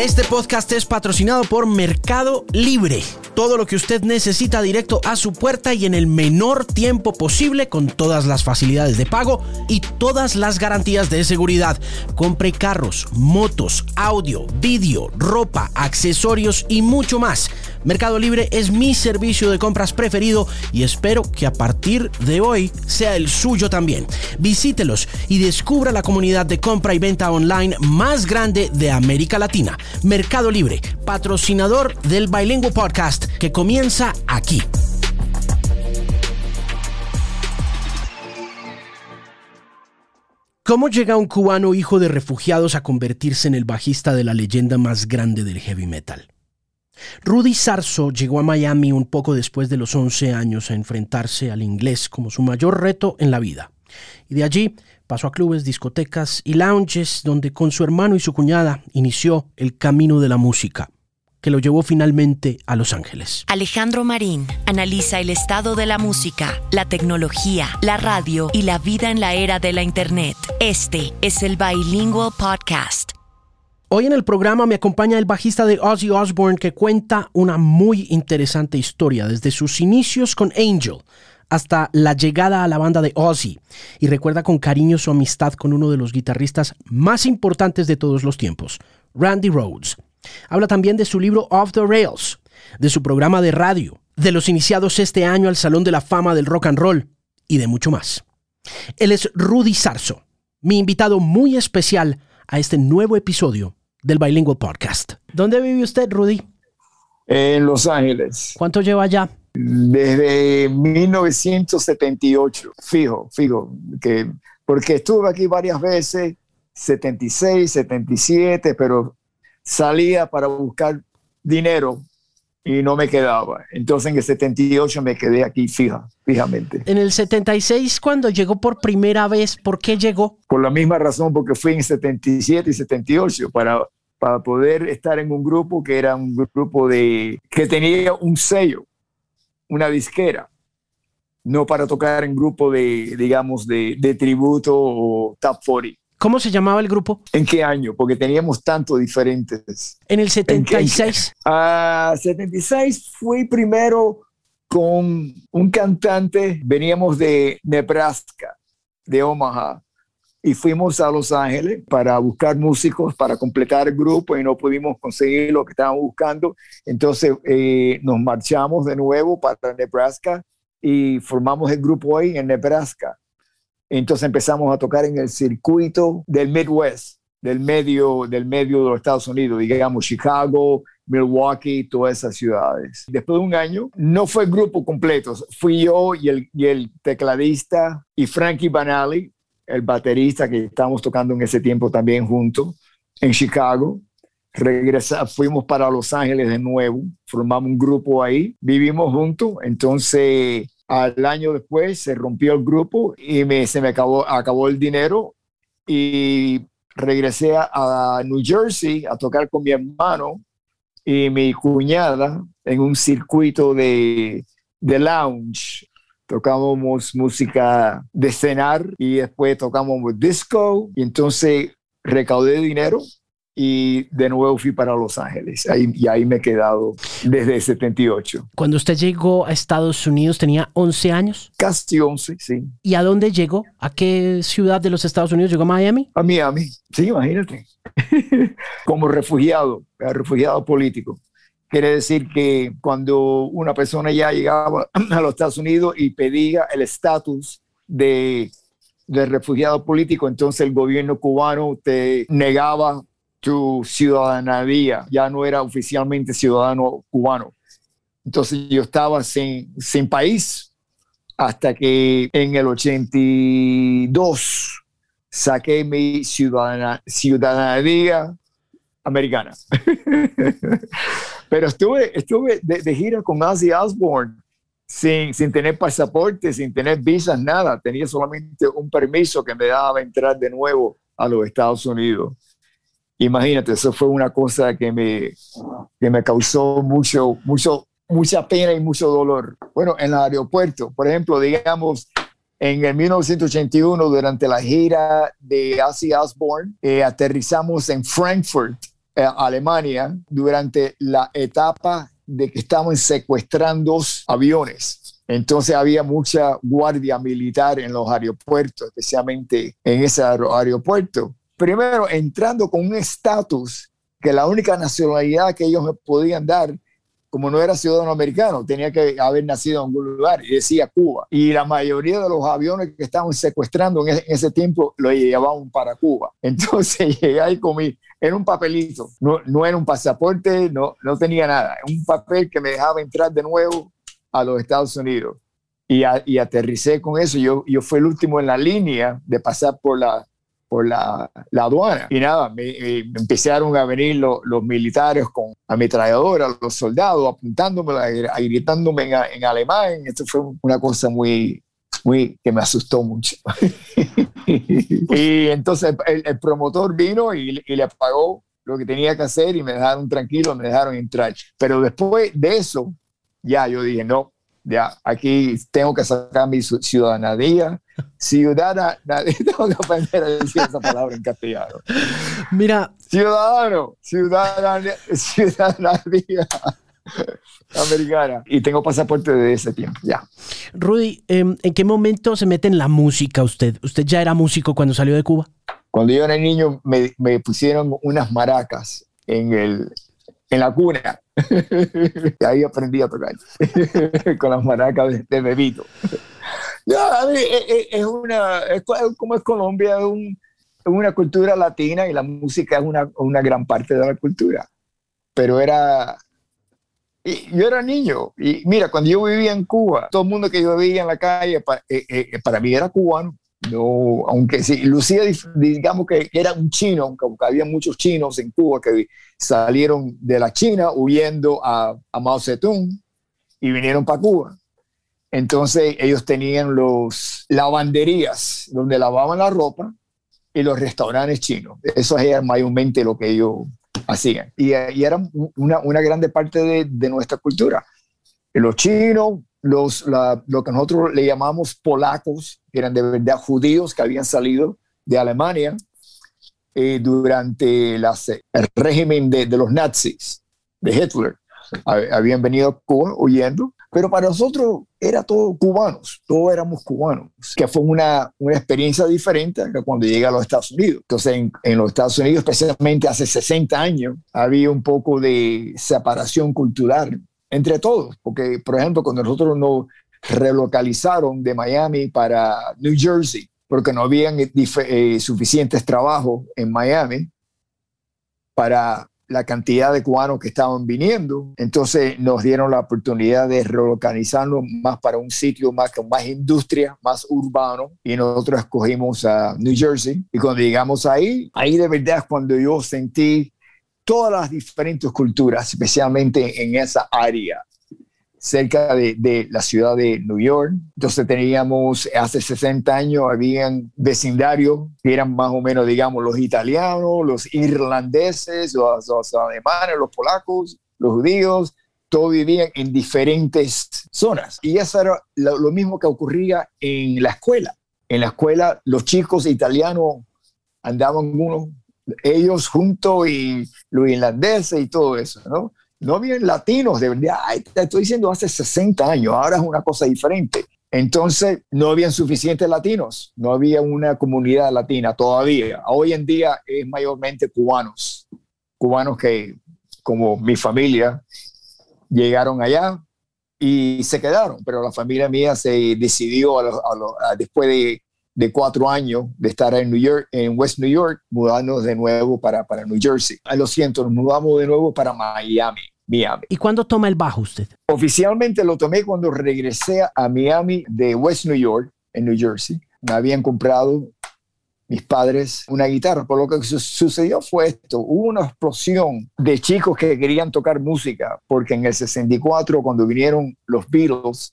Este podcast es patrocinado por Mercado Libre. Todo lo que usted necesita directo a su puerta y en el menor tiempo posible con todas las facilidades de pago y todas las garantías de seguridad. Compre carros, motos, audio, vídeo, ropa, accesorios y mucho más. Mercado Libre es mi servicio de compras preferido y espero que a partir de hoy sea el suyo también. Visítelos y descubra la comunidad de compra y venta online más grande de América Latina. Mercado Libre, patrocinador del Bilingüe Podcast que comienza aquí. ¿Cómo llega un cubano hijo de refugiados a convertirse en el bajista de la leyenda más grande del heavy metal? Rudy Sarso llegó a Miami un poco después de los 11 años a enfrentarse al inglés como su mayor reto en la vida. Y de allí pasó a clubes, discotecas y lounges donde con su hermano y su cuñada inició el camino de la música que lo llevó finalmente a Los Ángeles. Alejandro Marín analiza el estado de la música, la tecnología, la radio y la vida en la era de la Internet. Este es el Bilingual Podcast. Hoy en el programa me acompaña el bajista de Ozzy Osbourne que cuenta una muy interesante historia desde sus inicios con Angel hasta la llegada a la banda de Ozzy y recuerda con cariño su amistad con uno de los guitarristas más importantes de todos los tiempos, Randy Rhodes. Habla también de su libro Off the Rails, de su programa de radio, de los iniciados este año al Salón de la Fama del Rock and Roll y de mucho más. Él es Rudy Sarso, mi invitado muy especial a este nuevo episodio del Bilingual Podcast. ¿Dónde vive usted, Rudy? En Los Ángeles. ¿Cuánto lleva allá? Desde 1978, fijo, fijo, que, porque estuve aquí varias veces, 76, 77, pero salía para buscar dinero y no me quedaba. Entonces en el 78 me quedé aquí fija, fijamente. En el 76, cuando llegó por primera vez, ¿por qué llegó? Por la misma razón, porque fui en 77 y 78 para, para poder estar en un grupo que era un grupo de que tenía un sello, una disquera, no para tocar en grupo de, digamos, de, de tributo o top 40. ¿Cómo se llamaba el grupo? ¿En qué año? Porque teníamos tantos diferentes. En el 76. Ah, 76 fui primero con un cantante, veníamos de Nebraska, de Omaha, y fuimos a Los Ángeles para buscar músicos para completar el grupo y no pudimos conseguir lo que estábamos buscando. Entonces eh, nos marchamos de nuevo para Nebraska y formamos el grupo ahí en Nebraska. Entonces empezamos a tocar en el circuito del Midwest, del medio, del medio de los Estados Unidos, digamos Chicago, Milwaukee, todas esas ciudades. Después de un año, no fue grupo completo, fui yo y el, y el tecladista y Frankie Banali, el baterista que estábamos tocando en ese tiempo también juntos en Chicago. Regresamos, fuimos para Los Ángeles de nuevo, formamos un grupo ahí, vivimos juntos, entonces al año después se rompió el grupo y me, se me acabó, acabó el dinero y regresé a, New Jersey a tocar con mi hermano y mi cuñada en un circuito de, de lounge. Tocábamos música de cenar y después tocábamos disco y entonces recaudé dinero y de nuevo fui para Los Ángeles ahí, y ahí me he quedado desde el 78. Cuando usted llegó a Estados Unidos tenía 11 años. Casi 11, sí. ¿Y a dónde llegó? ¿A qué ciudad de los Estados Unidos llegó? ¿A Miami? A Miami, sí, imagínate. Como refugiado, refugiado político. Quiere decir que cuando una persona ya llegaba a los Estados Unidos y pedía el estatus de, de refugiado político, entonces el gobierno cubano te negaba tu ciudadanía, ya no era oficialmente ciudadano cubano. Entonces yo estaba sin, sin país hasta que en el 82 saqué mi ciudadana, ciudadanía americana. Pero estuve, estuve de, gira con Ozzy Osbourne sin, sin tener pasaporte, sin tener visas, nada. Tenía solamente un permiso que me daba entrar de nuevo a los Estados Unidos. Imagínate, eso fue una cosa que me, que me causó mucho, mucho, mucha pena y mucho dolor. Bueno, en el aeropuerto, por ejemplo, digamos, en el 1981, durante la gira de Ozzy Osbourne, eh, aterrizamos en Frankfurt eh, Alemania durante la etapa de que estaban secuestrando aviones. Entonces había mucha guardia militar en los aeropuertos, especialmente en ese aeropuerto. Primero, entrando con un estatus que la única nacionalidad que ellos me podían dar como no era ciudadano americano, tenía que haber nacido en algún lugar y decía Cuba. Y la mayoría de los aviones que estaban secuestrando en ese, tiempo lo llevaban para Cuba. Entonces llegué ahí con mi, era un papelito, no, no era un pasaporte, no, no tenía nada, un papel que me dejaba entrar de nuevo a los Estados Unidos. Y, y aterricé con eso. Yo, yo fui el último en la línea de pasar por la, por la, la aduana. Y nada, me, empezaron a venir los militares con ametralladoras, los soldados apuntándome, gritándome en, en, alemán. Esto fue una cosa muy, muy que me asustó mucho. y entonces el, promotor vino y, y le pagó lo que tenía que hacer y me dejaron tranquilo, me dejaron entrar. Pero después de eso, ya yo dije, no, ya, aquí tengo que sacar mi ciudadanía. Ciudadana, tengo que aprender a decir esa palabra en castellano. Mira. Ciudadano, ciudadanía, ciudadanía americana. Y tengo pasaporte de ese tiempo, ya. Rudy, em, ¿en qué momento se mete en la música usted? ¿Usted ya era músico cuando salió de Cuba? Cuando yo era niño me, me pusieron unas maracas en, el, en la cuna. y ahí aprendí a tocar con las maracas de, bebito. Es, una, como es Colombia, es, una cultura latina y la música es una, una gran parte de la cultura. Pero era, yo era niño y mira, cuando yo vivía en Cuba, todo el mundo que yo veía en la calle, para, eh, eh, para mí era cubano. No, aunque sí, lucía, digamos que era un chino, aunque había muchos chinos en Cuba que salieron de la China huyendo a, a Mao Zedong y vinieron para Cuba. Entonces ellos tenían los lavanderías donde lavaban la ropa y los restaurantes chinos. Eso era mayormente lo que ellos hacían. Y, y era una, una grande parte de, de nuestra cultura. Los chinos, los, lo que nosotros le llamamos polacos, eran de verdad judíos que habían salido de Alemania eh, durante el régimen de, los nazis, de Hitler. Habían venido a Cuba huyendo, pero para nosotros era todo cubanos, todos éramos cubanos, que fue una, una experiencia diferente que cuando llega a los Estados Unidos. Entonces, en, en, los Estados Unidos, especialmente hace 60 años, había un poco de separación cultural entre todos, porque, por ejemplo, cuando nosotros nos relocalizaron de Miami para New Jersey, porque no habían eh, suficientes trabajos en Miami para la cantidad de cubanos que estaban viniendo. Entonces nos dieron la oportunidad de relocalizarnos más para un sitio más con más industria, más urbano, y nosotros escogimos a New Jersey. Y cuando llegamos ahí, ahí de verdad es cuando yo sentí todas las diferentes culturas, especialmente en esa área cerca de, la ciudad de New York. Entonces teníamos, hace 60 años, habían vecindarios que eran más o menos, digamos, los italianos, los irlandeses, los, alemanes, los polacos, los judíos, todos vivían en diferentes zonas. Y eso era lo, mismo que ocurría en la escuela. En la escuela, los chicos italianos andaban uno, ellos juntos y los irlandeses y todo eso, ¿no? No habían latinos, de verdad, te estoy diciendo hace 60 años, ahora es una cosa diferente. Entonces, no habían suficientes latinos, no había una comunidad latina todavía. Hoy en día es mayormente cubanos, cubanos que, como mi familia, llegaron allá y se quedaron, pero la familia mía se decidió después de, de, cuatro años de estar en New York, en West New York, mudarnos de nuevo para, para New Jersey. A lo siento, nos mudamos de nuevo para Miami. Miami. ¿Y cuándo toma el bajo usted? Oficialmente lo tomé cuando regresé a Miami de West New York, en New Jersey. Me habían comprado mis padres una guitarra. Por lo que sucedió fue esto, hubo una explosión de chicos que querían tocar música, porque en el 64, cuando vinieron los Beatles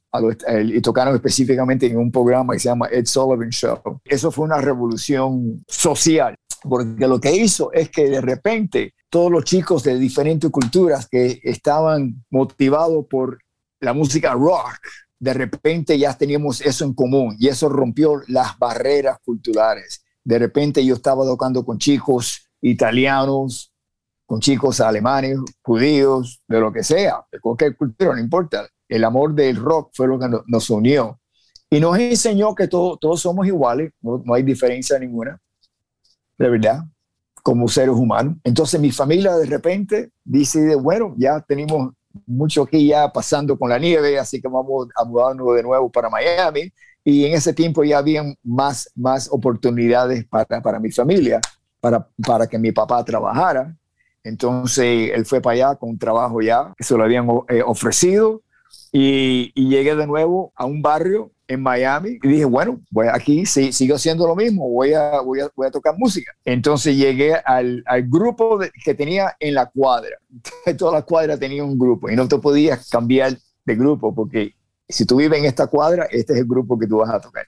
y tocaron específicamente en un programa que se llama Ed Sullivan Show, eso fue una revolución social, porque lo que hizo es que de repente todos los chicos de diferentes culturas que estaban motivados por la música rock, de repente ya teníamos eso en común y eso rompió las barreras culturales. De repente yo estaba tocando con chicos italianos, con chicos alemanes, judíos, de lo que sea, de cualquier cultura, no importa. El amor del rock fue lo que nos unió. Y nos enseñó que todos somos iguales, no, hay diferencia ninguna, de verdad, como seres humanos. Entonces mi familia de repente dice, bueno, ya tenemos mucho aquí ya pasando con la nieve, así que vamos a mudarnos de nuevo para Miami. Y en ese tiempo ya habían más, más oportunidades para, para mi familia, para, para que mi papá trabajara. Entonces él fue para allá con un trabajo ya que se lo habían eh, ofrecido y, llegué de nuevo a un barrio en Miami y dije, bueno, voy aquí sí, sigo haciendo lo mismo, voy a, voy a, voy a tocar música. Entonces llegué al, al grupo que tenía en la cuadra. Toda la cuadra tenía un grupo y no te podías cambiar de grupo porque si tú vives en esta cuadra, este es el grupo que tú vas a tocar.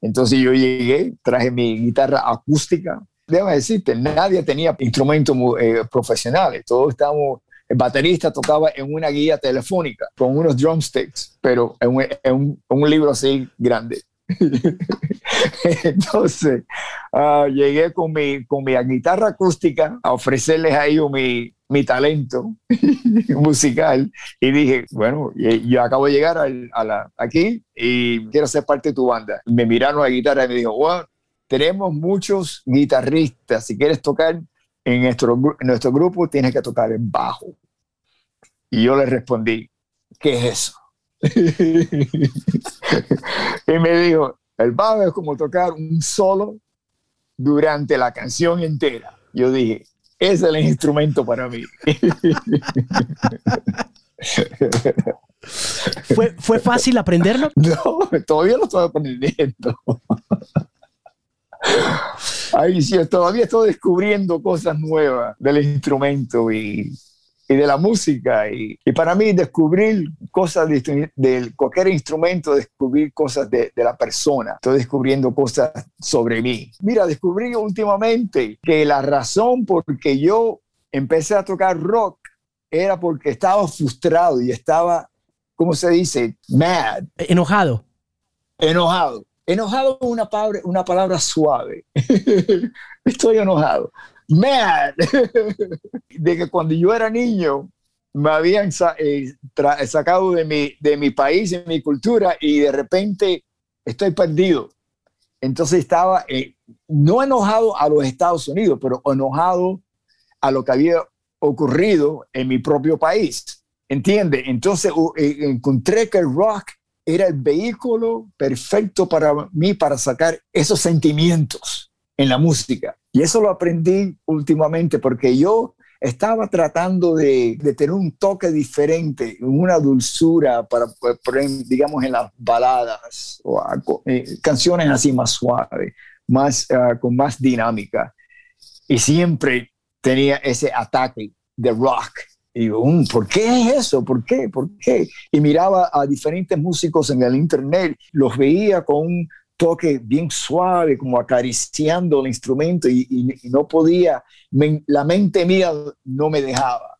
Entonces yo llegué, traje mi guitarra acústica. Déjame decirte, nadie tenía instrumentos eh, profesionales, todos estábamos el baterista tocaba en una guía telefónica con unos drumsticks, pero en un, libro así grande. Entonces, ah, llegué con mi, con mi guitarra acústica a ofrecerles a ellos mi, mi talento musical y dije, bueno, yo acabo de llegar a la, aquí y quiero ser parte de tu banda. Me miraron la guitarra y me dijo, bueno, tenemos muchos guitarristas, si quieres tocar en nuestro, en nuestro grupo tienes que tocar en bajo. Y yo le respondí, ¿qué es eso? y me dijo, el bajo es como tocar un solo durante la canción entera. Yo dije, ese es el instrumento para mí. ¿Fue, ¿Fue fácil aprenderlo? No, todavía lo estoy aprendiendo. Ay, sí, todavía estoy descubriendo cosas nuevas del instrumento y y de la música. Y, y para mí descubrir cosas de, cualquier instrumento, descubrir cosas de, de, la persona. Estoy descubriendo cosas sobre mí. Mira, descubrí últimamente que la razón por que yo empecé a tocar rock era porque estaba frustrado y estaba, ¿cómo se dice? Mad. Enojado. Enojado. Enojado es una palabra, una palabra suave. Estoy enojado mad de que cuando yo era niño me habían eh, sacado de mi, de mi país, de mi cultura, y de repente estoy perdido. Entonces estaba eh, no enojado a los Estados Unidos, pero enojado a lo que había ocurrido en mi propio país. ¿Entiende? Entonces eh, encontré que el rock era el vehículo perfecto para mí para sacar esos sentimientos en la música. Y eso lo aprendí últimamente porque yo estaba tratando de, tener un toque diferente, una dulzura para, digamos, en las baladas o eh, canciones así más suaves, más, ah, con más dinámica. Y siempre tenía ese ataque de rock. Y digo, mm, ¿por qué es eso? ¿Por qué? ¿Por qué? Y miraba a diferentes músicos en el internet, los veía con un toque bien suave, como acariciando el instrumento y, no podía, la mente mía no me dejaba.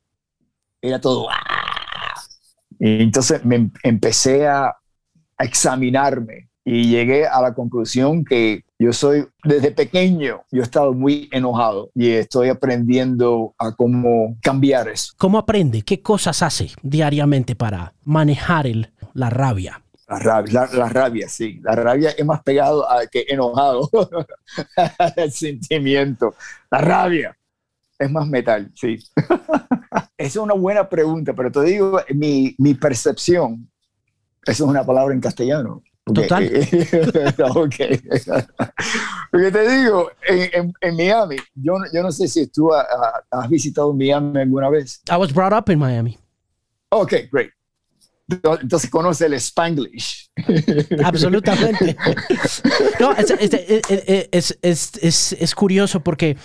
Era todo... ¡ah! Entonces me em, empecé a, examinarme y llegué a la conclusión que yo soy, desde pequeño, yo he estado muy enojado y estoy aprendiendo a cómo cambiar eso. ¿Cómo aprende? ¿Qué cosas hace diariamente para manejar el, la rabia? La rabia, la, rabia, sí. La rabia es más pegado a que enojado. el sentimiento. La rabia es más metal, sí. Esa es una buena pregunta, pero te digo, mi, mi percepción, eso es una palabra en castellano. Total. ok. Porque te digo, en, en, Miami, yo, yo no sé si tú has visitado Miami alguna vez. I was brought up in Miami. Ok, great entonces conoce el spanglish. Absolutamente. No, es, es, es, curioso porque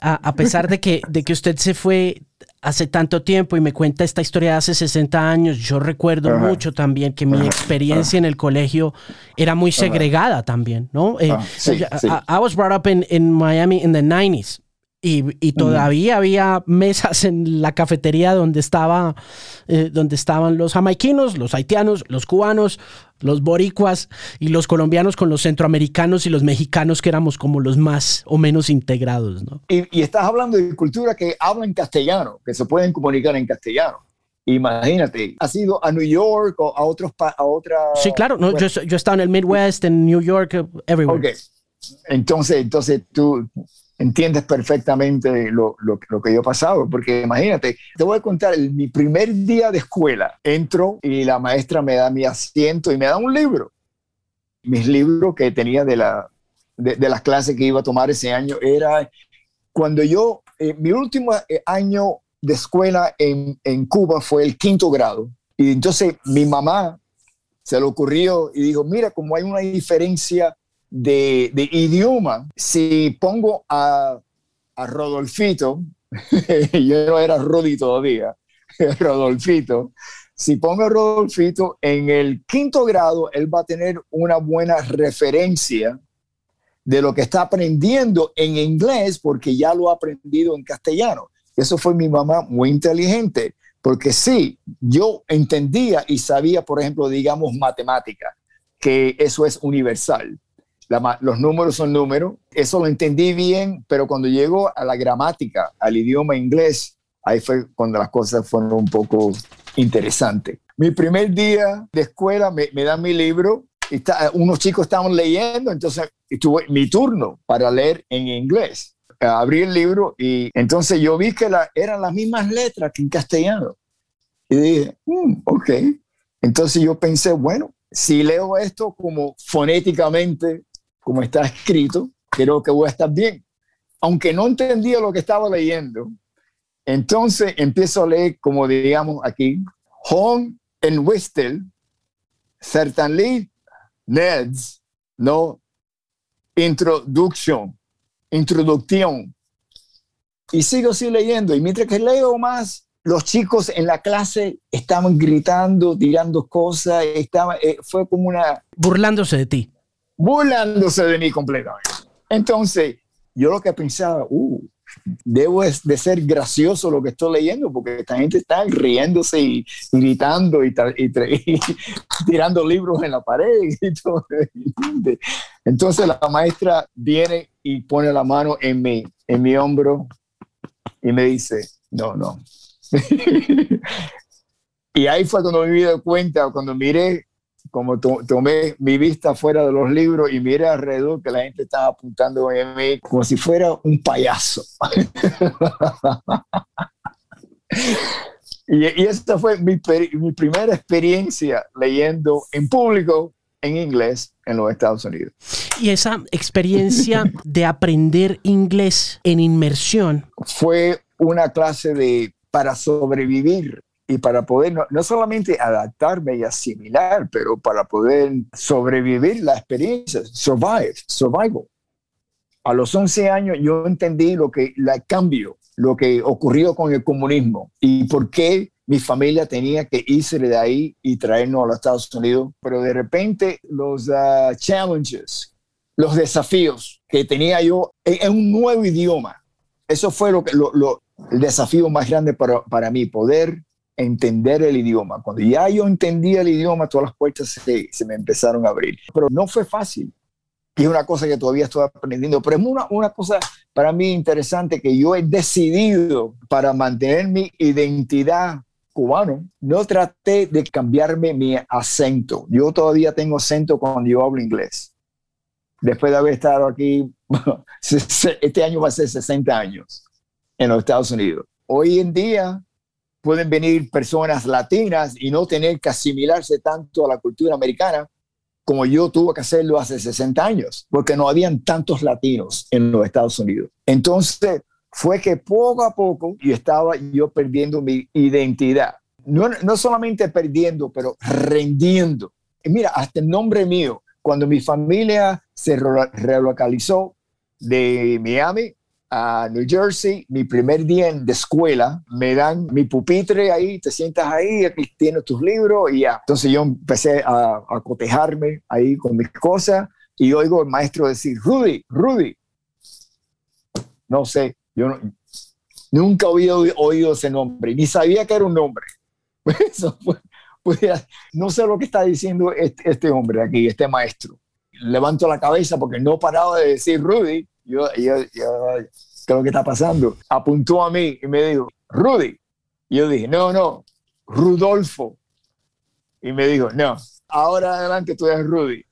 a, pesar de que, de que usted se fue hace tanto tiempo y me cuenta esta historia de hace 60 años, yo recuerdo mucho también que mi experiencia en el colegio era muy segregada también, ¿no? Eh, ah, I, was brought up in, in Miami in the 90s. Y, todavía había mesas en la cafetería donde, estaba, eh, donde estaban los jamaiquinos, los haitianos, los cubanos, los boricuas y los colombianos con los centroamericanos y los mexicanos que éramos como los más o menos integrados. ¿no? Y, y estás hablando de cultura que hablan castellano, que se pueden comunicar en castellano. Imagínate, ¿has ido a New York o a otros a otra? Sí, claro. No, yo, yo he estado en el Midwest, en New York, everywhere. Ok. Entonces, entonces tú entiendes perfectamente lo, lo, que yo he pasado, porque imagínate, te voy a contar, mi primer día de escuela, entro y la maestra me da mi asiento y me da un libro. Mis libros que tenía de, la, de, las clases que iba a tomar ese año era cuando yo, eh, mi último eh, año de escuela en, en Cuba fue el quinto grado. Y entonces mi mamá se le ocurrió y dijo, mira, como hay una diferencia de, de idioma, si pongo a, a Rodolfito, yo no era Rudy todavía, Rodolfito, si pongo a Rodolfito en el quinto grado, él va a tener una buena referencia de lo que está aprendiendo en inglés porque ya lo ha aprendido en castellano. Eso fue mi mamá muy inteligente, porque sí, yo entendía y sabía, por ejemplo, digamos, matemática, que eso es universal. Los números son números, eso lo entendí bien, pero cuando llego a la gramática, al idioma inglés, ahí fue cuando las cosas fueron un poco interesantes. Mi primer día de escuela me, me dan mi libro, y unos chicos estaban leyendo, entonces tuve mi turno para leer en inglés abrí el libro y entonces yo vi que la, eran las mismas letras que en castellano. Y dije, mm, ok. Entonces yo pensé, bueno, si leo esto como fonéticamente, como está escrito, creo que voy a estar bien. Aunque no entendía lo que estaba leyendo, entonces empiezo a leer, como digamos aquí, Home and Whistle, certainly Ned's, no introduction introducción. Y sigo así leyendo. Y mientras que leo más, los chicos en la clase estaban gritando, tirando cosas. Estaba, eh, fue como una... Burlándose de ti. Burlándose de mí completamente. Entonces, yo lo que pensaba, uh, debo de ser gracioso lo que estoy leyendo, porque esta gente está riéndose y, gritando y, tirando libros en la pared. Y todo. Entonces la maestra viene y pone la mano en mi, en mi hombro y me dice, no, no. y ahí fue cuando me di cuenta, cuando miré como tomé mi vista fuera de los libros y miré alrededor que la gente estaba apuntando en mí como si fuera un payaso. y, y esta fue mi, mi primera experiencia leyendo en público en inglés en los Estados Unidos. Y esa experiencia de aprender inglés en inmersión. Fue una clase de para sobrevivir y para poder no, solamente adaptarme y asimilar, pero para poder sobrevivir la experiencia, survive, survival. A los 11 años yo entendí lo que el cambio, lo que ocurrió con el comunismo y por qué mi familia tenía que irse de ahí y traernos a los Estados Unidos, pero de repente los uh, challenges, los desafíos que tenía yo en, un nuevo idioma, eso fue lo que, lo, el desafío más grande para, para mí, poder entender el idioma. Cuando ya yo entendía el idioma, todas las puertas se, se me empezaron a abrir. Pero no fue fácil. Y es una cosa que todavía estoy aprendiendo. Pero es una, una cosa para mí interesante que yo he decidido para mantener mi identidad cubano, no traté de cambiarme mi acento. Yo todavía tengo acento cuando yo hablo inglés. Después de haber estado aquí, este año va a ser 60 años en los Estados Unidos. Hoy en día pueden venir personas latinas y no tener que asimilarse tanto a la cultura americana como yo tuve que hacerlo hace 60 años, porque no habían tantos latinos en los Estados Unidos. Entonces, fue que poco a poco yo estaba yo perdiendo mi identidad. No, no solamente perdiendo, pero rendiendo. Mira, hasta el nombre mío, cuando mi familia se relocalizó de Miami a New Jersey, mi primer día de escuela, me dan mi pupitre ahí, te sientas ahí, aquí tienes tus libros y ya. Entonces yo empecé a, a cotejarme ahí con mis cosas y oigo al maestro decir, Rudy, Rudy. No sé, Yo nunca había oído ese nombre, ni sabía que era un nombre. No sé lo que está diciendo este, este, hombre aquí, este maestro. Levanto la cabeza porque no paraba de decir Rudy. Yo, yo, ¿qué es lo que está pasando? Apuntó a mí y me dijo, Rudy. Y yo dije, no, no, Rudolfo. Y me dijo, no, ahora adelante tú eres Rudy.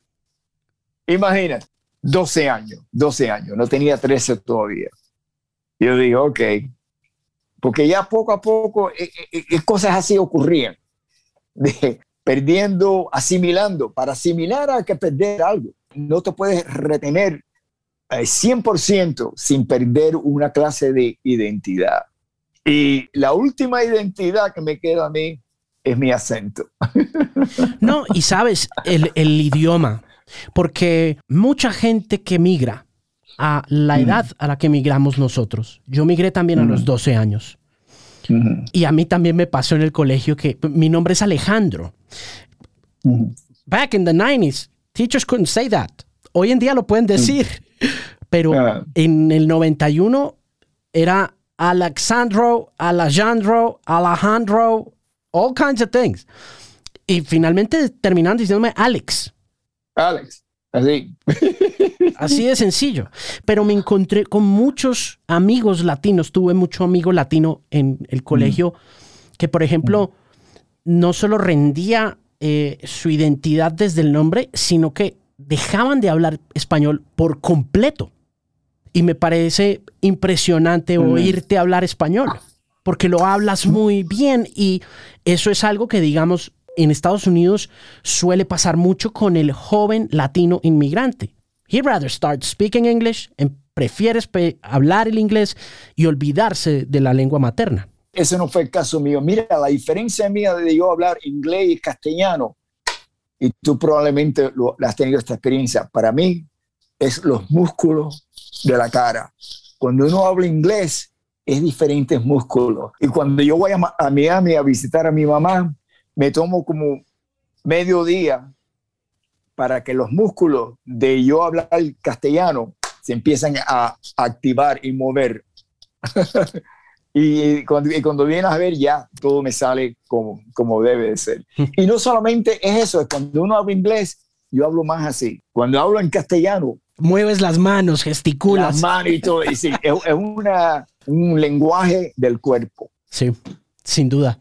Imagínate, 12 años, 12 años, no tenía 13 todavía. Yo dije, ok, porque ya poco a poco eh, eh, eh, cosas así ocurrían, de, perdiendo, asimilando. Para asimilar hay que perder algo. No te puedes retener 100% sin perder una clase de identidad. Y la última identidad que me queda a mí es mi acento. No, y sabes, el, idioma, porque mucha gente que migra a la mm. edad a la que migramos nosotros, yo migré también a los 12 mm. años. Y a mí también me pasó en el colegio que mi nombre es Alejandro. Back in the 90s, teachers couldn't say that. Hoy en día lo pueden decir, pero ah. en el 91 era Alexandro, Alejandro, Alejandro, all kinds of things. Y finalmente terminan diciéndome Alex. Alex, así. Así de sencillo. Pero me encontré con muchos amigos latinos. Tuve mucho amigo latino en el colegio que, por ejemplo, no solo rendía eh, su identidad desde el nombre, sino que dejaban de hablar español por completo. Y me parece impresionante oírte hablar español porque lo hablas muy bien y eso es algo que, digamos, en Estados Unidos suele pasar mucho con el joven latino inmigrante. He rather start speaking English, and prefieres hablar el inglés y olvidarse de la lengua materna. Ese no fue el caso mío. Mira, la diferencia mía de yo hablar inglés y castellano, y tú probablemente lo, has tenido esta experiencia, para mí es los músculos de la cara. Cuando uno habla inglés, es diferentes músculos. Y cuando yo voy a, Miami a visitar a mi mamá, me tomo como medio día para que los músculos de yo hablar castellano se empiezan a, activar y mover. y, cuando, y, cuando, vienes a ver ya todo me sale como, como debe de ser. y no solamente es eso, es cuando uno habla inglés, yo hablo más así. Cuando hablo en castellano, mueves las manos, gesticulas. Las manos y todo. es, es una, un lenguaje del cuerpo. Sí, sin duda.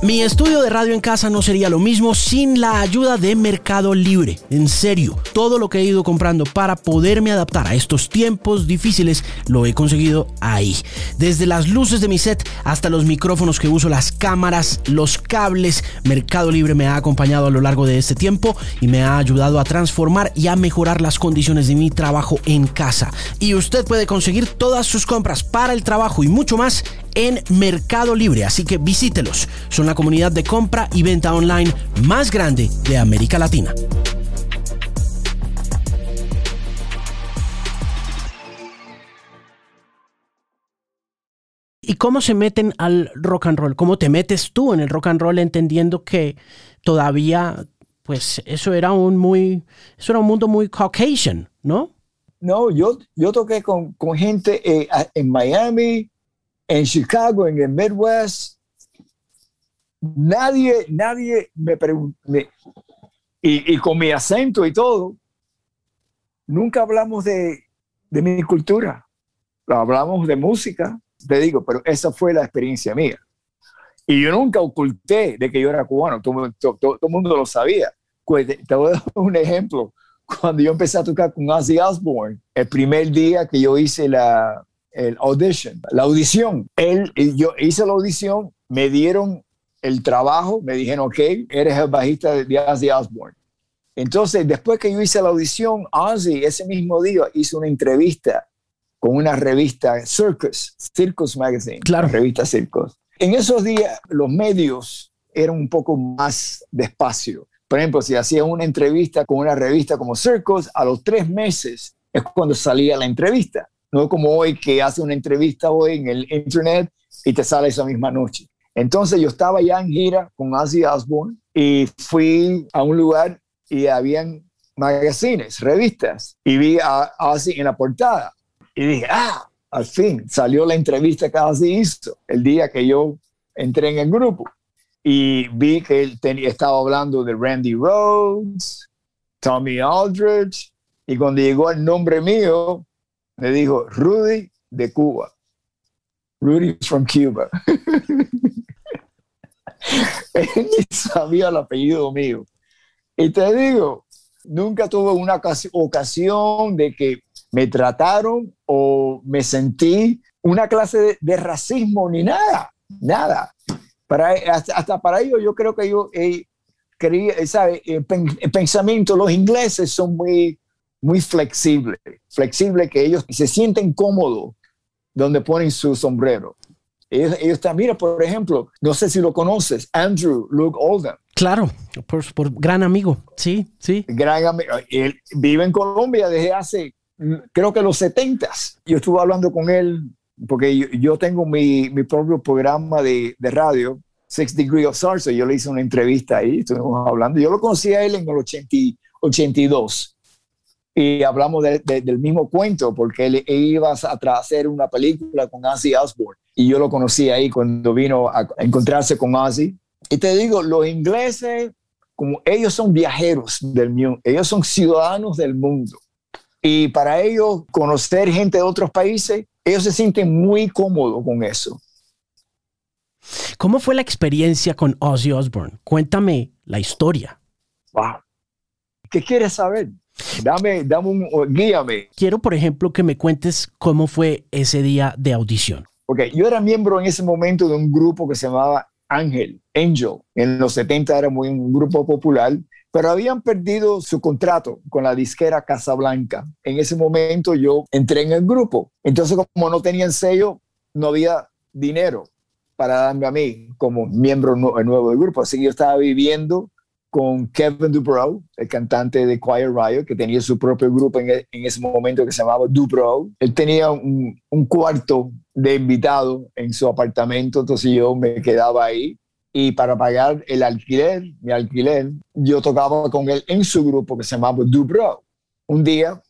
Mi estudio de radio en casa no sería lo mismo sin la ayuda de Mercado Libre. En serio, todo lo que he ido comprando para poderme adaptar a estos tiempos difíciles lo he conseguido ahí. Desde las luces de mi set hasta los micrófonos que uso, las cámaras, los cables, Mercado Libre me ha acompañado a lo largo de este tiempo y me ha ayudado a transformar y a mejorar las condiciones de mi trabajo en casa. Y usted puede conseguir todas sus compras para el trabajo y mucho más en Mercado Libre, así que visítelos. Son la comunidad de compra y venta online más grande de América Latina. ¿Y cómo se meten al rock and roll? ¿Cómo te metes tú en el rock and roll entendiendo que todavía, pues eso era un muy, eso era un mundo muy caucasian, ¿no? No, yo, yo toqué con, gente eh, en Miami, en Chicago, en el Midwest, nadie, nadie me preguntó, y, con mi acento y todo, nunca hablamos de, mi cultura, hablamos de música, te digo, pero esa fue la experiencia mía. Y yo nunca oculté de que yo era cubano, todo, el mundo lo sabía. Pues, te, voy a dar un ejemplo. Cuando yo empecé a tocar con Ozzy Osbourne, el primer día que yo hice la, el audition, la audición. Él, yo hice la audición, me dieron el trabajo, me dijeron, ok, eres el bajista de Ozzy Osbourne. Entonces, después que yo hice la audición, Ozzy ese mismo día hizo una entrevista con una revista Circus, Circus Magazine, claro. revista Circus. En esos días los medios eran un poco más despacio. Por ejemplo, si hacía una entrevista con una revista como Circus, a los tres meses es cuando salía la entrevista no como hoy que hace una entrevista hoy en el internet y te sale esa misma noche. Entonces yo estaba ya en gira con Ozzy Osbourne y fui a un lugar y habían magazines, revistas y vi a Ozzy en la portada. Y dije, ah, al fin salió la entrevista que Ozzy hizo el día que yo entré en el grupo y vi que él tenía, estaba hablando de Randy Rhodes, Tommy Aldridge, y cuando llegó el nombre mío, me dijo Rudy de Cuba. Rudy from Cuba. él sabía el apellido mío. Y te digo, nunca tuve una ocasión de que me trataron o me sentí una clase de, racismo ni nada, nada. Para, hasta, para ello yo creo que yo eh, quería, ¿sabe? El, pensamiento, los ingleses son muy, muy flexibles, flexibles que ellos se sienten cómodos donde ponen su sombrero. Ellos, ellos también, por ejemplo, no sé si lo conoces, Andrew Luke Oldham. Claro, por, por gran amigo, sí, sí. Gran amigo. Él vive en Colombia desde hace, creo que los 70. Yo estuve hablando con él porque yo, tengo mi, mi, propio programa de, de, radio, Six Degrees of Sarsa. Yo le hice una entrevista ahí, estuvimos hablando. Yo lo conocí a él en el 80, 82 y hablamos del mismo cuento porque él, iba a hacer una película con Ozzy Osbourne y yo lo conocí ahí cuando vino a encontrarse con Ozzy y te digo, los ingleses, como ellos son viajeros del mundo, ellos son ciudadanos del mundo. Y para ellos, conocer gente de otros países, ellos se sienten muy cómodos con eso. ¿Cómo fue la experiencia con Ozzy Osbourne? Cuéntame la historia. Wow. ¿Qué quieres saber? Dame, dame un, guíame. Quiero, por ejemplo, que me cuentes cómo fue ese día de audición. Ok, yo era miembro en ese momento de un grupo que se llamaba Ángel, Angel, en los 70 era muy un grupo popular, pero habían perdido su contrato con la disquera Casablanca. En ese momento yo entré en el grupo. Entonces, como no tenían sello, no había dinero para darme a mí como miembro nuevo del grupo. Así que yo estaba viviendo con Kevin Dubrow, el cantante de Choir Riot, que tenía su propio grupo en, e, ese momento que se llamaba Dubrow. Él tenía un, cuarto de invitado en su apartamento, entonces yo me quedaba ahí. Y para pagar el alquiler, mi alquiler, yo tocaba con él en su grupo que se llamaba Dubrow. Un día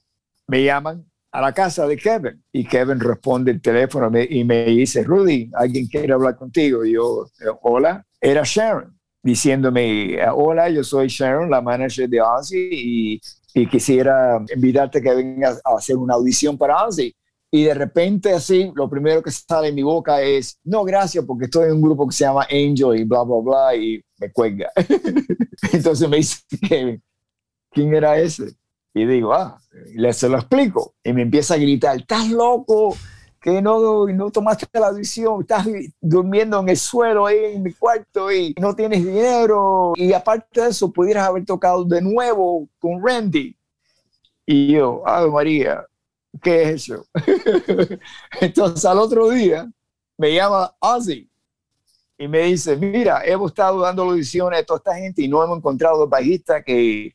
me llaman a la casa de Kevin y Kevin responde el teléfono y me dice, Rudy, alguien quiere hablar contigo. Y yo, hola, era Sharon diciéndome, hola, yo soy Sharon, la manager de Ozzy, y, quisiera invitarte que vengas a hacer una audición para Ozzy. Y de repente así, lo primero que sale en mi boca es, no, gracias, porque estoy en un grupo que se llama Angel y bla, bla, bla, y me cuelga. Entonces me dice, ¿quién era ese? Y digo, ah, le se lo explico. Y me empieza a gritar, estás loco, que no, no tomaste la decisión, estás durmiendo en el suelo ahí en mi cuarto y no tienes dinero. Y aparte de eso, pudieras haber tocado de nuevo con Randy. Y yo, ay María, ¿qué es eso? Entonces al otro día me llama Ozzy y me dice, mira, hemos estado dando audiciones a toda esta gente y no hemos encontrado el bajista que,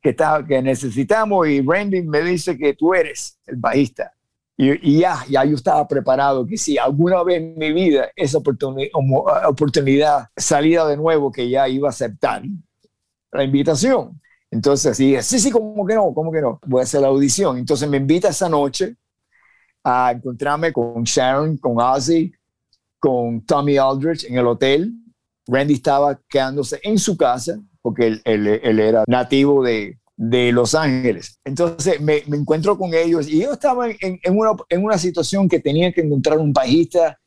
que, está, que necesitamos y Randy me dice que tú eres el bajista. Y, ya, ya yo estaba preparado que si alguna vez en mi vida esa oportunidad, oportunidad salía de nuevo, que ya iba a aceptar la invitación. Entonces dije, sí, sí, ¿cómo que no? ¿Cómo que no? Voy a hacer la audición. Entonces me invita esa noche a encontrarme con Sharon, con Ozzy, con Tommy Aldrich en el hotel. Randy estaba quedándose en su casa porque él, él era nativo de, de Los Ángeles. Entonces me, encuentro con ellos y yo estaba en, una, situación que tenía que encontrar un bajista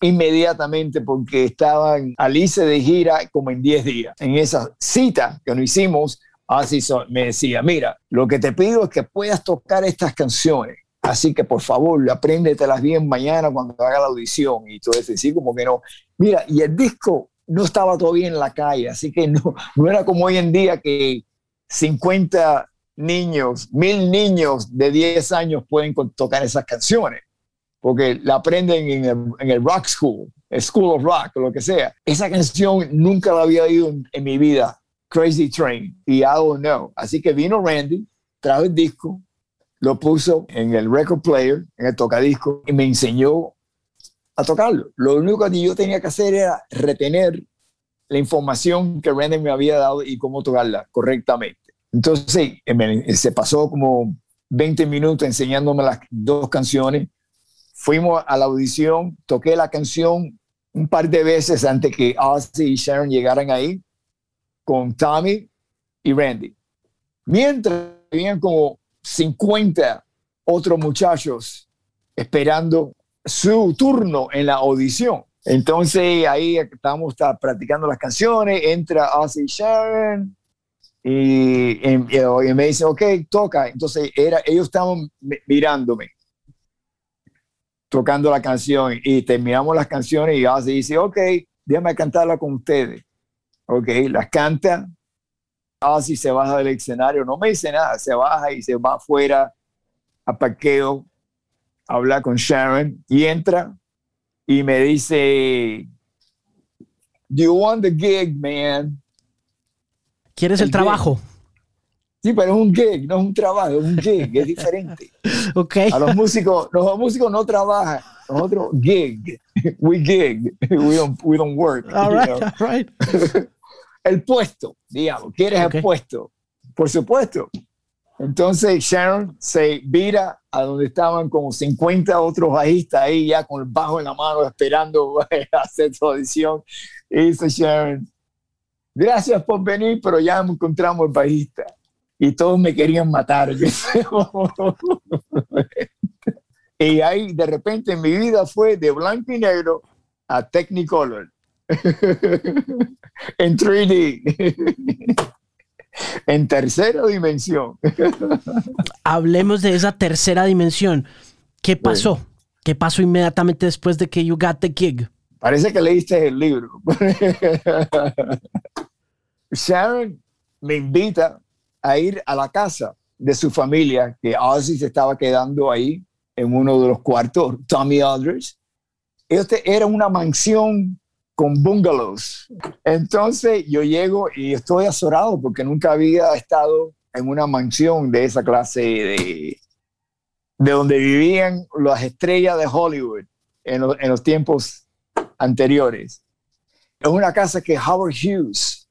inmediatamente porque estaban Alice de gira como en 10 días. En esa cita que nos hicimos, así me decía, mira, lo que te pido es que puedas tocar estas canciones. Así que por favor, apréndetelas bien mañana cuando haga la audición. Y todo eso, sí, como que no. Mira, y el disco no estaba todavía en la calle, así que no, no era como hoy en día que 50 niños, mil niños de 10 años pueden tocar esas canciones, porque la aprenden en el, Rock School, School of Rock lo que sea. Esa canción nunca la había oído en, mi vida, Crazy Train, y I don't know. Así que vino Randy, trajo el disco, lo puso en el record player, en el tocadisco, y me enseñó a tocarlo. Lo único que yo tenía que hacer era retener la información que Randy me había dado y cómo tocarla correctamente. Entonces, se pasó como 20 minutos enseñándome las dos canciones. fuimos a la audición, toqué la canción un par de veces antes que Ozzy y Sharon llegaran ahí con Tommy y Randy. Mientras habían como 50 otros muchachos esperando su turno en la audición. Entonces ahí estamos practicando las canciones, entra Ozzy Sharon y, me dice, ok, toca. Entonces era, ellos estaban mirándome, tocando la canción y terminamos las canciones y Ozzy dice, ok, déjame cantarla con ustedes. Ok, las canta. Ozzy se baja del escenario, no me dice nada, se baja y se va afuera a parqueo, a hablar con Sharon y entra y me dice, Do you want the gig, man? ¿Quieres el, trabajo? Sí, pero es un gig, no es un trabajo, es un gig, es diferente. ok. A los músicos, los músicos no trabajan, nosotros gig, we gig, we don't, we don't work. All right, all right. el puesto, digamos, ¿quieres el puesto? Por supuesto. Entonces Sharon se vira a donde estaban como 50 otros bajistas ahí ya con el bajo en la mano esperando hacer su audición. Y dice Sharon, gracias por venir, pero ya encontramos el bajista. Y todos me querían matar. y ahí de repente mi vida fue de blanco y negro a Technicolor. en 3D en tercera dimensión. Hablemos de esa tercera dimensión. ¿Qué pasó? ¿Qué pasó inmediatamente después de que You Got the Gig? Parece que leíste el libro. Sharon me invita a ir a la casa de su familia, que Ozzy se estaba quedando ahí en uno de los cuartos, Tommy Aldridge. Este era una mansión con bungalows. Entonces yo llego y estoy azorado porque nunca había estado en una mansión de esa clase de, de donde vivían las estrellas de Hollywood en, en los tiempos anteriores. Es una casa que Howard Hughes,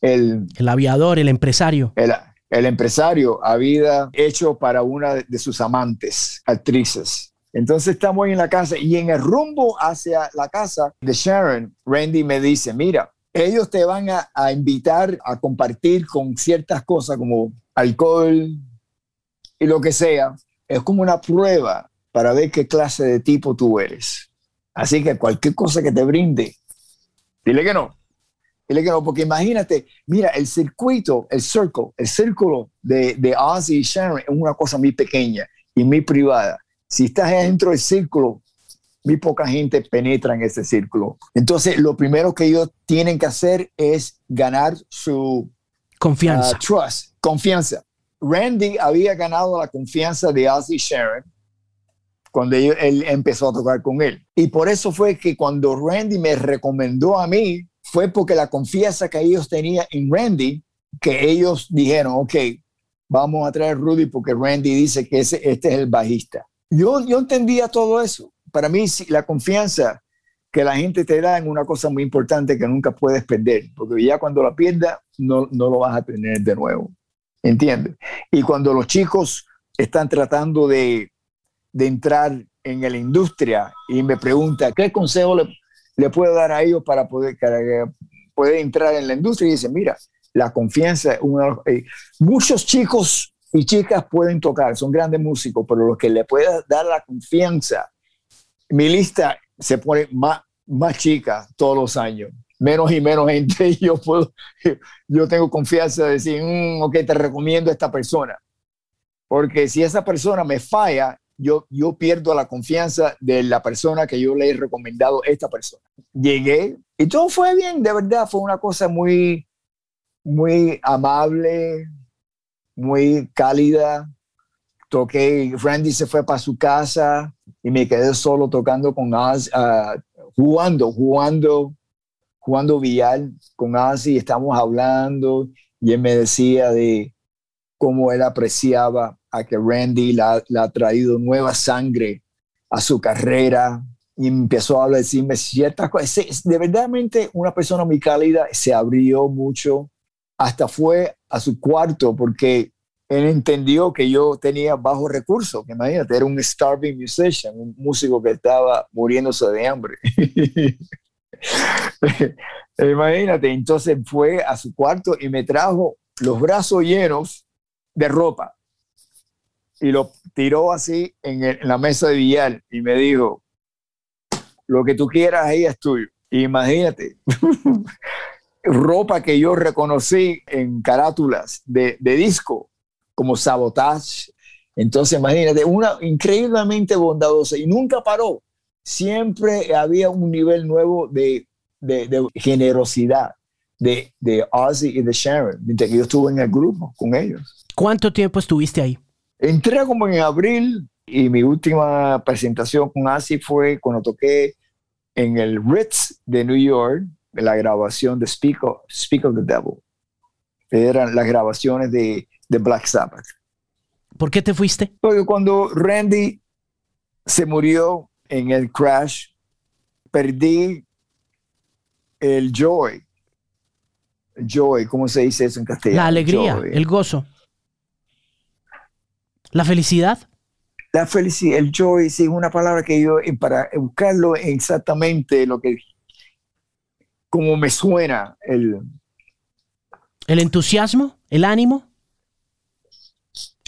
el, el aviador, el empresario. El, el empresario había hecho para una de sus amantes, actrices. Entonces estamos en la casa y en el rumbo hacia la casa de Sharon, Randy me dice, mira, ellos te van a, invitar a compartir con ciertas cosas como alcohol y lo que sea. Es como una prueba para ver qué clase de tipo tú eres. Así que cualquier cosa que te brinde, dile que no. Dile que no, porque imagínate, mira, el circuito, el circle, el círculo de, de Ozzy y Sharon es una cosa muy pequeña y muy privada si estás dentro del círculo, muy poca gente penetra en ese círculo. Entonces, lo primero que ellos tienen que hacer es ganar su confianza. Uh, trust, confianza. Randy había ganado la confianza de Ozzy Sharon cuando él empezó a tocar con él. Y por eso fue que cuando Randy me recomendó a mí, fue porque la confianza que ellos tenían en Randy, que ellos dijeron, ok, vamos a traer Rudy porque Randy dice que ese, este es el bajista. Yo, yo entendía todo eso. Para mí, la confianza que la gente te da en una cosa muy importante que nunca puedes perder, porque ya cuando la pierdas, no, no lo vas a tener de nuevo. ¿Entiendes? Y cuando los chicos están tratando de, de entrar en la industria y me pregunta qué consejo le, puedo dar a ellos para poder, poder entrar en la industria, y dicen, mira, la confianza, eh, muchos chicos y chicas pueden tocar, son grandes músicos, pero lo que le puede dar la confianza, mi lista se pone más, más chica todos los años, menos y menos gente, yo puedo, yo tengo confianza de decir, mm, ok, te recomiendo a esta persona, porque si esa persona me falla, yo, yo pierdo la confianza de la persona que yo le he recomendado a esta persona. Llegué y todo fue bien, de verdad, fue una cosa muy, muy amable, muy cálida. Toqué, Randy se fue para su casa y me quedé solo tocando con Az, ah, jugando, jugando, jugando billar con y Estamos hablando y él me decía de cómo él apreciaba a que Randy le ha traído nueva sangre a su carrera y empezó a decirme ciertas cosas. De verdadmente una persona muy cálida, se abrió mucho, hasta fue a su cuarto porque él entendió que yo tenía bajos recursos, que imagínate, era un starving musician, un músico que estaba muriéndose de hambre. imagínate, entonces fue a su cuarto y me trajo los brazos llenos de ropa y lo tiró así en, la mesa de billar y me dijo, lo que tú quieras ahí es tuyo. Imagínate, ropa que yo reconocí en carátulas de, de disco, como Sabotage. Entonces, imagínate, una increíblemente bondadosa y nunca paró. Siempre había un nivel nuevo de, de, de generosidad de, de Ozzy y de Sharon, mientras que yo estuve en el grupo con ellos. ¿Cuánto tiempo estuviste ahí? Entré como en abril y mi última presentación con Ozzy fue cuando toqué en el Ritz de New York, la grabación de Speak of, Speak of the Devil. Eran las grabaciones de, de Black Sabbath. ¿Por qué te fuiste? Porque cuando Randy se murió en el crash, perdí el joy. Joy, ¿cómo se dice eso en castellano? La alegría, el gozo. La felicidad. La felicidad, el joy, sí, es una palabra que yo, para buscarlo exactamente lo que, como me suena el... El entusiasmo, el ánimo.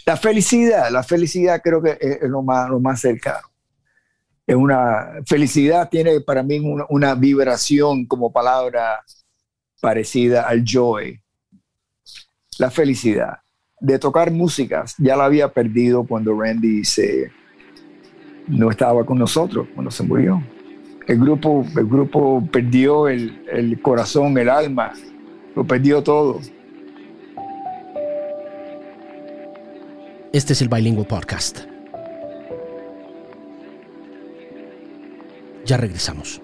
La felicidad, la felicidad creo que es, lo, más, lo más cercano. Es una felicidad, tiene para mí una, una vibración como palabra parecida al joy. La felicidad de tocar músicas ya la había perdido cuando Randy se, no estaba con nosotros, cuando se murió. El grupo, el grupo perdió el, el corazón, el alma, lo perdió todo. Este es el Bilingual Podcast. Ya regresamos.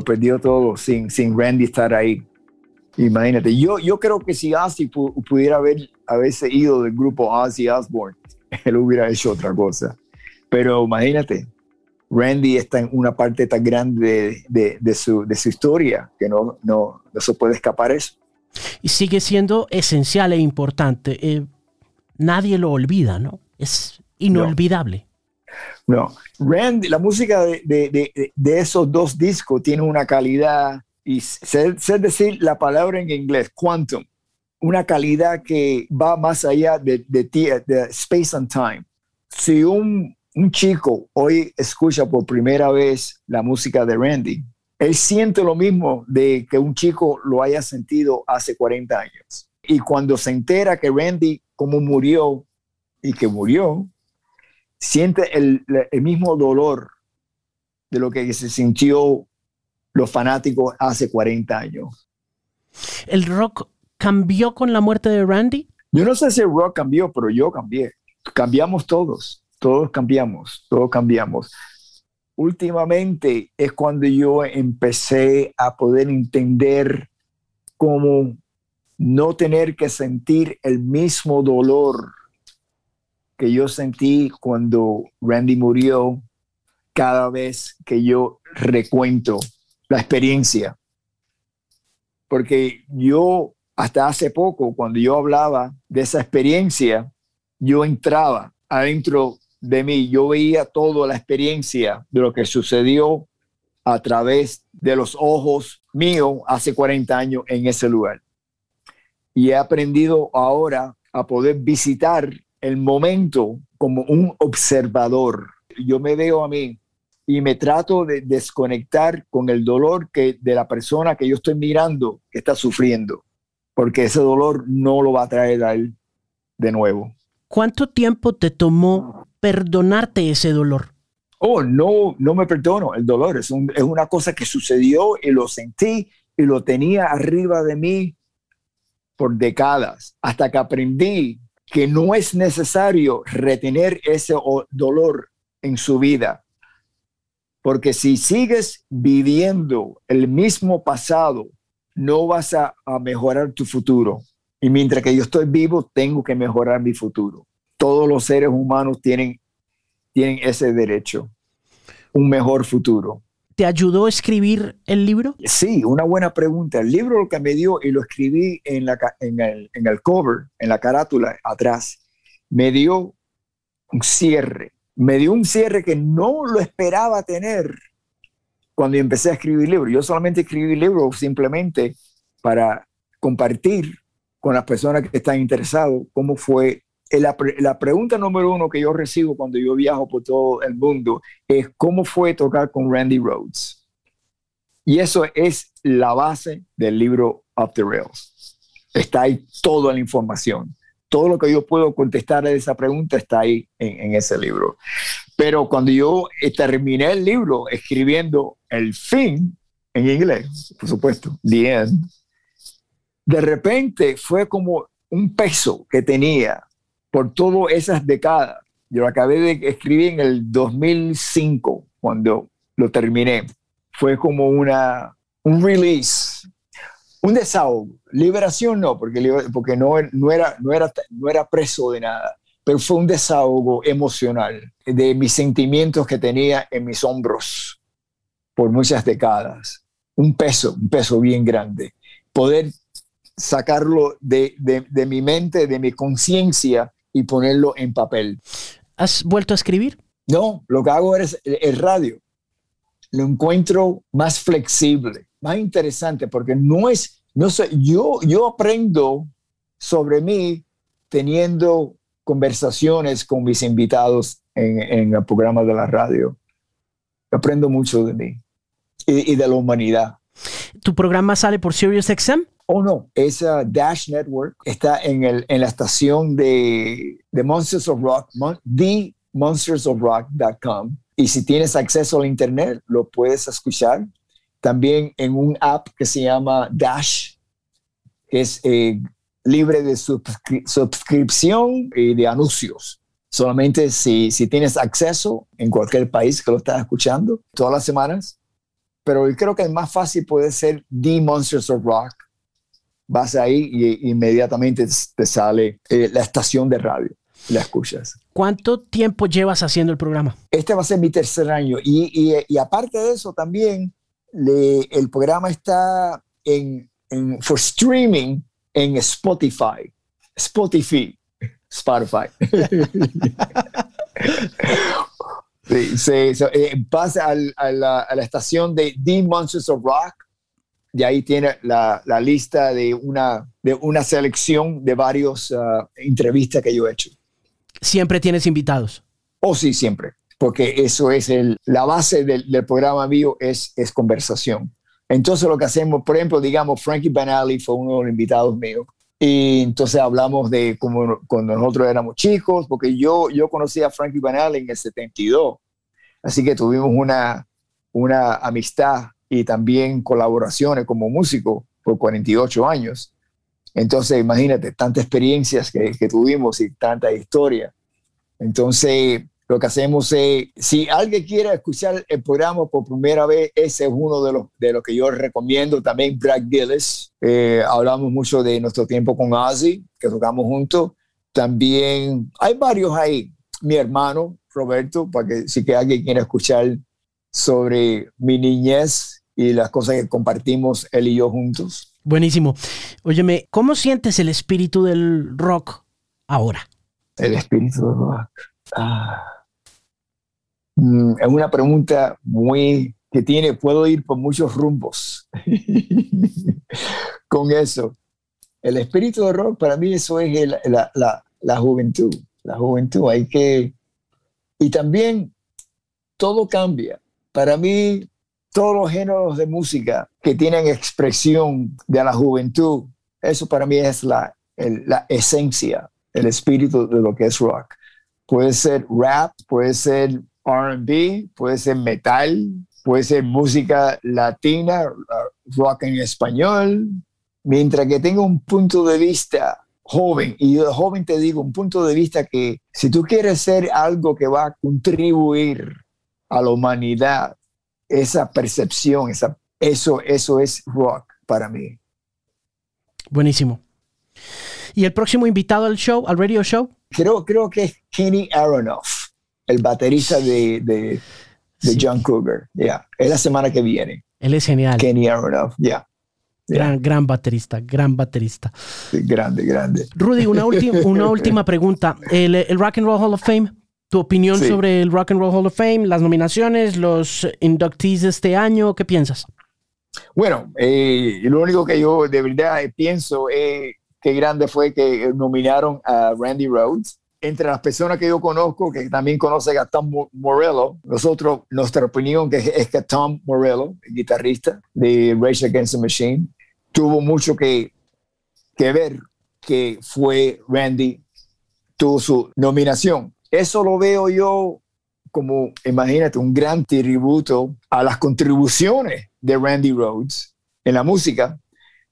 Lo perdió todo sin, sin Randy estar ahí. Imagínate, yo, yo creo que si Ozzy pudiera haber, haberse ido del grupo Ozzy Osbourne, él hubiera hecho otra cosa. Pero imagínate, Randy está en una parte tan grande de, de, su, de su, historia que no, no, no, se puede escapar eso. Y sigue siendo esencial e importante. Eh, nadie lo olvida, ¿no? Es inolvidable. No, Randy, la música de, de, de, esos dos discos tiene una calidad, y sé, decir la palabra en inglés, quantum, una calidad que va más allá de, de, space and time. Si un, un chico hoy escucha por primera vez la música de Randy, él siente lo mismo de que un chico lo haya sentido hace 40 años. Y cuando se entera que Randy, como murió y que murió, siente el, mismo dolor de lo que se sintió los fanáticos hace 40 años. ¿El rock cambió con la muerte de Randy? Yo no sé si el rock cambió, pero yo cambié. Cambiamos todos, todos cambiamos, todos cambiamos. Últimamente es cuando yo empecé a poder entender cómo no tener que sentir el mismo dolor que yo sentí cuando Randy murió cada vez que yo recuento la experiencia. Porque yo, hasta hace poco, cuando yo hablaba de esa experiencia, yo entraba adentro de mí, yo veía toda la experiencia de lo que sucedió a través de los ojos míos hace 40 años en ese lugar. Y he aprendido ahora a poder visitar el momento como un observador. Yo me veo a mí y me trato de desconectar con el dolor que de la persona que yo estoy mirando que está sufriendo, porque ese dolor no lo va a traer a él de nuevo. ¿Cuánto tiempo te tomó perdonarte ese dolor? Oh, no, no me perdono. El dolor es, es una cosa que sucedió y lo sentí y lo tenía arriba de mí por décadas, hasta que aprendí que no es necesario retener ese dolor en su vida. Porque si sigues viviendo el mismo pasado, no vas a, mejorar tu futuro. Y mientras que yo estoy vivo, tengo que mejorar mi futuro. Todos los seres humanos tienen, tienen ese derecho, un mejor futuro. ¿Te ayudó a escribir el libro? Sí, una buena pregunta. El libro lo que me dio, y lo escribí en, la, en, el, en el cover, en la carátula atrás, me dio un cierre. Me dio un cierre que no lo esperaba tener cuando empecé a escribir el libro. Yo solamente escribí libro simplemente para compartir con las personas que están interesadas cómo fue. La, la, pregunta número uno que yo recibo cuando yo viajo por todo el mundo es cómo fue tocar con Randy Rhodes. Y eso es la base del libro Up the Rails. Está ahí toda la información todo lo que yo puedo contestar a esa pregunta está ahí en, ese libro. Pero cuando yo eh, terminé el libro escribiendo el fin en inglés, por supuesto, the end, de repente fue como un peso que tenía por todas esas décadas. Yo lo acabé de escribir en el 2005, cuando lo terminé. Fue como una, un release un desahogo. Liberación no, porque, porque no, no, era, no, era, no era preso de nada, pero fue un desahogo emocional de mis sentimientos que tenía en mis hombros por muchas décadas. Un peso, un peso bien grande. Poder sacarlo de, de, mi mente, de mi conciencia y ponerlo en papel. ¿Has vuelto a escribir? No, lo que hago es el radio. Lo encuentro más flexible más interesante porque no es, no sé, yo, yo aprendo sobre mí teniendo conversaciones con mis invitados en, en el programa de la radio. Aprendo mucho de mí y, de la humanidad. ¿Tu programa sale por SiriusXM? Oh, no, esa Dash Network está en, el, en la estación de, de Monsters of Rock, monstersofrock.com. Y si tienes acceso al Internet, lo puedes escuchar también en un app que se llama Dash, que es eh, libre de suscripción y de anuncios. Solamente si, si tienes acceso en cualquier país que lo estás escuchando todas las semanas. Pero creo que el más fácil puede ser The Monsters of Rock. Vas ahí y inmediatamente te sale eh, la estación de radio. La escuchas. ¿Cuánto tiempo llevas haciendo el programa? Este va a ser mi tercer año. Y, y, y aparte de eso, también el programa está en, en, for streaming en Spotify. Spotify. Spotify. sí, eh, pasa a, la, estación de The Monsters of Rock. Y ahí tiene la, la lista de una, de una selección de varios uh, entrevistas que yo he hecho. ¿Siempre tienes invitados? Oh, sí, siempre porque eso es el, la base del, programa mío, es, es conversación. Entonces lo que hacemos, por ejemplo, digamos, Frankie Banali fue uno de los invitados míos. Y entonces hablamos de como cuando nosotros éramos chicos, porque yo, yo conocí a Frankie Banali en el 72. Así que tuvimos una, una amistad y también colaboraciones como músico por 48 años. Entonces, imagínate, tantas experiencias que, que tuvimos y tanta historia. Entonces, lo que hacemos es, si alguien quiere escuchar el programa por primera vez, ese es uno de los, de los que yo recomiendo. También Brad Gillis, eh, hablamos mucho de nuestro tiempo con Ozzy, que tocamos juntos. También hay varios ahí. Mi hermano, Roberto, para que si que alguien quiere escuchar sobre mi niñez y las cosas que compartimos él y yo juntos. Buenísimo. Óyeme, ¿cómo sientes el espíritu del rock ahora? El espíritu del rock. Ah. Mm, es una pregunta muy que tiene, puedo ir por muchos rumbos con eso. El espíritu de rock para mí eso es la, la, la, juventud, la juventud. Hay que, y también todo cambia. Para mí, todos los géneros de música que tienen expresión de la juventud, eso para mí es la, esencia, el espíritu de lo que es rock. Puede ser rap, puede ser RB, puede ser metal, puede ser música latina, rock en español, mientras que tenga un punto de vista joven, y de joven te digo, un punto de vista que si tú quieres ser algo que va a contribuir a la humanidad, esa percepción, esa, eso, eso es rock para mí. Buenísimo. ¿Y el próximo invitado al show, al radio show? Creo, creo que es Kenny Aronoff, el baterista de, de, John Cougar. Ya, es la semana que viene. Él es genial. Kenny Aronoff, ya. Gran, gran baterista, gran baterista. grande, grande. Rudy, una, una última pregunta. El, el, Rock and Roll Hall of Fame, tu opinión sobre el Rock and Roll Hall of Fame, las nominaciones, los inductees de este año, ¿qué piensas? Bueno, eh, lo único que yo de verdad pienso es qué grande fue que nominaron a Randy Rhodes. Entre las personas que yo conozco, que también conoce a Tom Morello, nosotros, nuestra opinión es que Tom Morello, el guitarrista de Rage Against the Machine, tuvo mucho que, que ver que fue Randy, tuvo su nominación. Eso lo veo yo como, imagínate, un gran tributo a las contribuciones de Randy Rhodes en la música,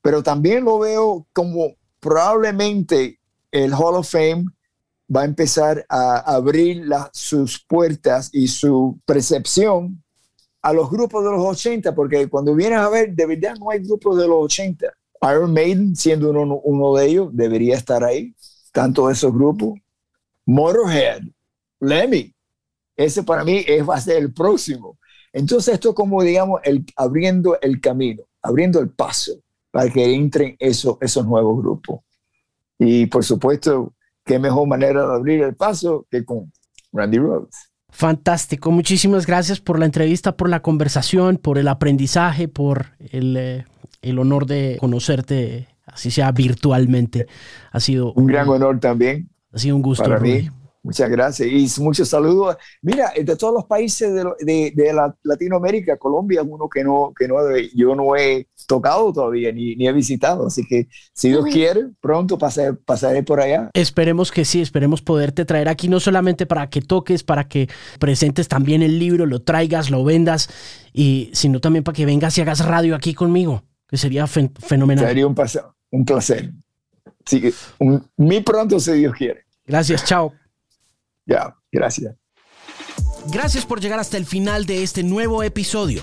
pero también lo veo como probablemente el Hall of Fame va a empezar a abrir sus puertas y su percepción a los grupos de los 80, porque cuando vienes a ver, de verdad no hay grupos de los 80. Iron Maiden, siendo uno, uno de ellos, debería estar ahí, tanto esos grupos. Motorhead, Lemmy, ese para mí es, va a ser el próximo. Entonces esto como, digamos, el, abriendo el camino, abriendo el paso para que entren esos, esos nuevos grupos. Y por supuesto, qué mejor manera de abrir el paso que con Randy Rhodes. Fantástico, muchísimas gracias por la entrevista, por la conversación, por el aprendizaje, por el, eh, el honor de conocerte, así sea virtualmente. Ha sido un, gran honor también. Ha sido un gusto. Para mí. Muchas gracias y muchos saludos. Mira, de todos los países de, de, Latinoamérica, Colombia es uno que no, que no yo no he tocado todavía ni, ni he visitado, así que si Dios quiere, pronto pasaré, pasaré por allá. Esperemos que sí, esperemos poderte traer aquí no solamente para que toques, para que presentes también el libro, lo traigas, lo vendas, y sino también para que vengas y hagas radio aquí conmigo, que sería fenomenal. Sería un, un placer. Sí, muy pronto si Dios quiere. Gracias, chao. Ya, gracias. Gracias por llegar hasta el final de este nuevo episodio.